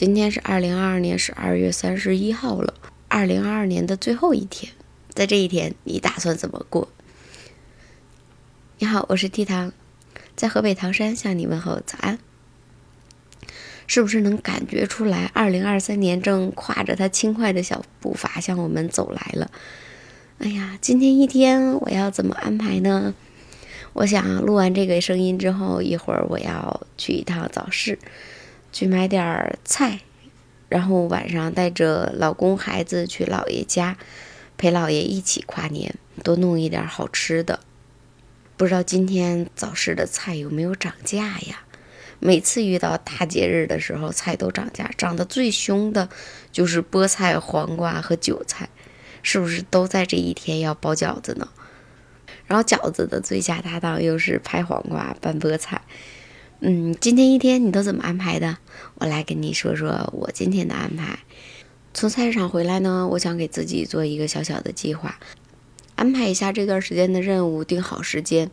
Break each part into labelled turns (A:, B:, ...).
A: 今天是二零二二年十二月三十一号了，二零二二年的最后一天，在这一天，你打算怎么过？你好，我是 T 糖，在河北唐山向你问候早安。是不是能感觉出来，二零二三年正跨着它轻快的小步伐向我们走来了？哎呀，今天一天我要怎么安排呢？我想录完这个声音之后，一会儿我要去一趟早市。去买点菜，然后晚上带着老公孩子去姥爷家，陪姥爷一起跨年，多弄一点好吃的。不知道今天早市的菜有没有涨价呀？每次遇到大节日的时候，菜都涨价，涨得最凶的就是菠菜、黄瓜和韭菜，是不是都在这一天要包饺子呢？然后饺子的最佳搭档又是拍黄瓜拌菠菜。嗯，今天一天你都怎么安排的？我来跟你说说我今天的安排。从菜市场回来呢，我想给自己做一个小小的计划，安排一下这段时间的任务，定好时间，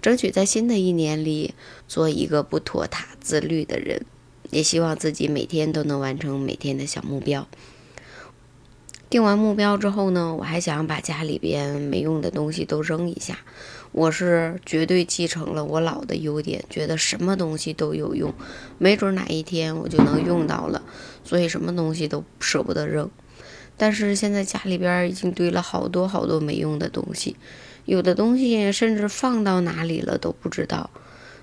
A: 争取在新的一年里做一个不拖沓、自律的人。也希望自己每天都能完成每天的小目标。定完目标之后呢，我还想把家里边没用的东西都扔一下。我是绝对继承了我老的优点，觉得什么东西都有用，没准哪一天我就能用到了，所以什么东西都舍不得扔。但是现在家里边已经堆了好多好多没用的东西，有的东西甚至放到哪里了都不知道。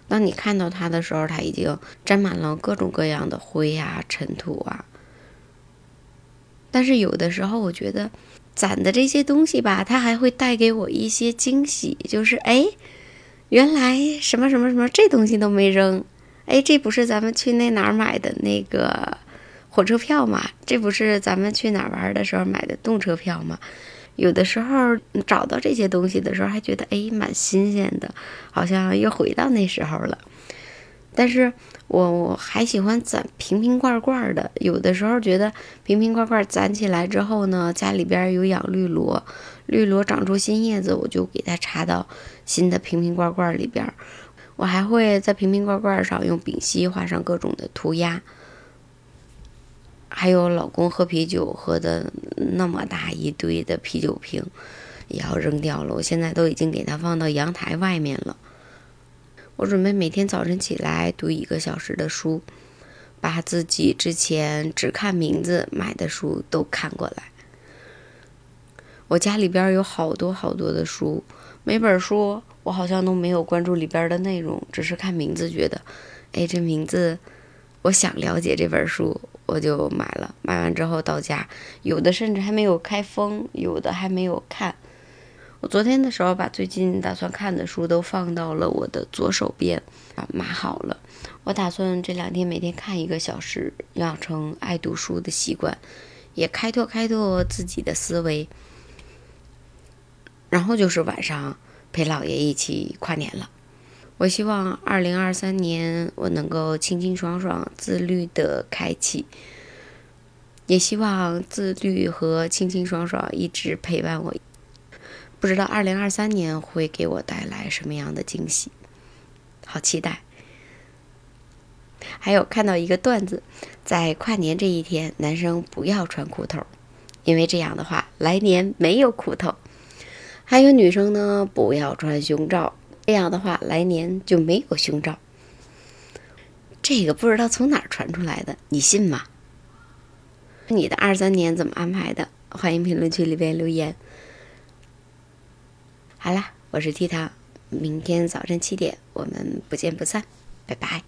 A: 当你看到它的时候，它已经沾满了各种各样的灰啊、尘土啊。但是有的时候，我觉得攒的这些东西吧，它还会带给我一些惊喜。就是哎，原来什么什么什么这东西都没扔，哎，这不是咱们去那哪儿买的那个火车票吗？这不是咱们去哪儿玩的时候买的动车票吗？有的时候找到这些东西的时候，还觉得哎，蛮新鲜的，好像又回到那时候了。但是我我还喜欢攒瓶瓶罐罐的，有的时候觉得瓶瓶罐罐攒起来之后呢，家里边有养绿萝，绿萝长出新叶子，我就给它插到新的瓶瓶罐罐里边。我还会在瓶瓶罐罐上用丙烯画上各种的涂鸦。还有老公喝啤酒喝的那么大一堆的啤酒瓶，也要扔掉了。我现在都已经给它放到阳台外面了。我准备每天早晨起来读一个小时的书，把自己之前只看名字买的书都看过来。我家里边有好多好多的书，每本书我好像都没有关注里边的内容，只是看名字觉得，哎，这名字我想了解这本书，我就买了。买完之后到家，有的甚至还没有开封，有的还没有看。昨天的时候把最近打算看的书都放到了我的左手边，啊，码好了。我打算这两天每天看一个小时，养成爱读书的习惯，也开拓开拓自己的思维。然后就是晚上陪姥爷一起跨年了。我希望二零二三年我能够清清爽爽、自律的开启，也希望自律和清清爽爽一直陪伴我。不知道二零二三年会给我带来什么样的惊喜，好期待！还有看到一个段子，在跨年这一天，男生不要穿裤头，因为这样的话来年没有裤头；还有女生呢，不要穿胸罩，这样的话来年就没有胸罩。这个不知道从哪儿传出来的，你信吗？你的二三年怎么安排的？欢迎评论区里边留言。好啦，我是 T 糖，明天早晨七点，我们不见不散，拜拜。